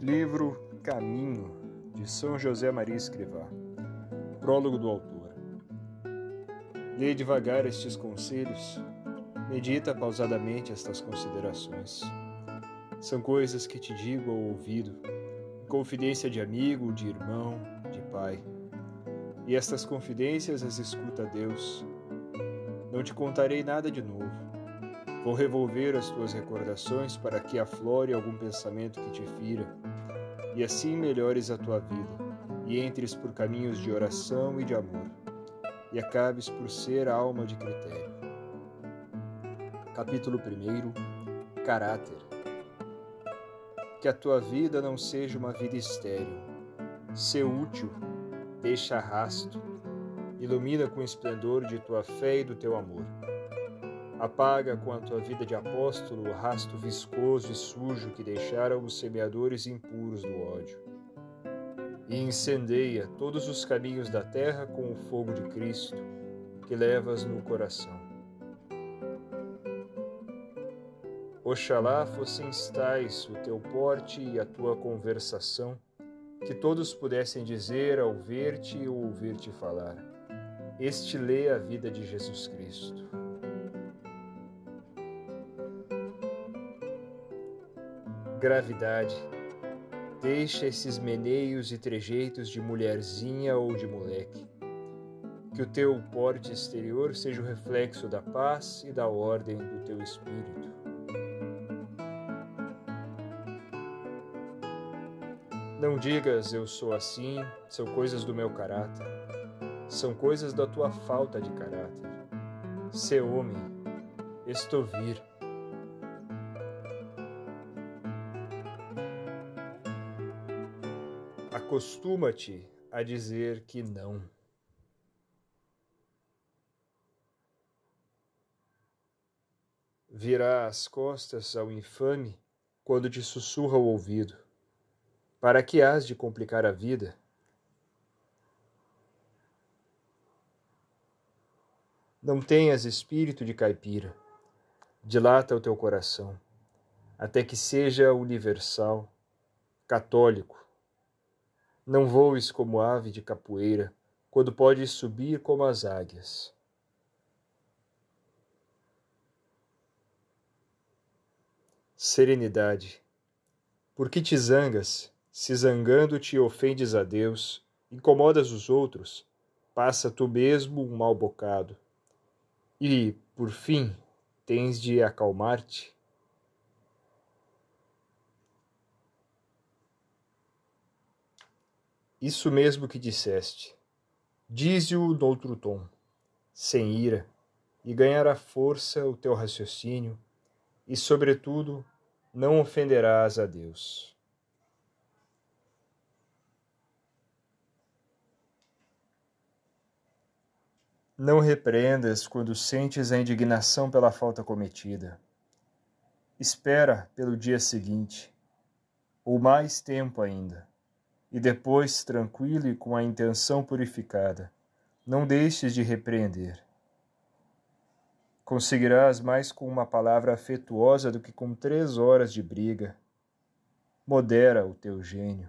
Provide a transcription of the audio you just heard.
Livro Caminho, de São José Maria Escrivá. Prólogo do autor. Lê devagar estes conselhos, medita pausadamente estas considerações. São coisas que te digo ao ouvido, confidência de amigo, de irmão, de pai. E estas confidências as escuta Deus. Não te contarei nada de novo Vou revolver as tuas recordações para que aflore algum pensamento que te fira, e assim melhores a tua vida, e entres por caminhos de oração e de amor, e acabes por ser alma de critério. Capítulo 1 Caráter Que a tua vida não seja uma vida estéril. Sê útil, deixa rasto, ilumina com o esplendor de tua fé e do teu amor Apaga com a tua vida de apóstolo o rasto viscoso e sujo que deixaram os semeadores impuros do ódio. E incendeia todos os caminhos da terra com o fogo de Cristo que levas no coração. Oxalá fossem tais o teu porte e a tua conversação, que todos pudessem dizer ao ver-te ou ouvir-te falar: Este lê a vida de Jesus Cristo. Gravidade. Deixa esses meneios e trejeitos de mulherzinha ou de moleque. Que o teu porte exterior seja o reflexo da paz e da ordem do teu espírito. Não digas eu sou assim, são coisas do meu caráter. São coisas da tua falta de caráter. Sê homem, estou vir. Acostuma-te a dizer que não. Virá as costas ao infame quando te sussurra o ouvido. Para que hás de complicar a vida? Não tenhas espírito de caipira. Dilata o teu coração, até que seja universal, católico, não voes como ave de capoeira, quando podes subir como as águias. Serenidade. Por que te zangas, se zangando-te ofendes a Deus, incomodas os outros, passa tu mesmo um mau bocado. E, por fim, tens de acalmar-te Isso mesmo que disseste. Dize-o noutro tom, sem ira, e ganhará força o teu raciocínio, e, sobretudo, não ofenderás a Deus. Não repreendas quando sentes a indignação pela falta cometida. Espera pelo dia seguinte, ou mais tempo ainda e depois, tranquilo e com a intenção purificada, não deixes de repreender. Conseguirás mais com uma palavra afetuosa do que com três horas de briga. Modera o teu gênio.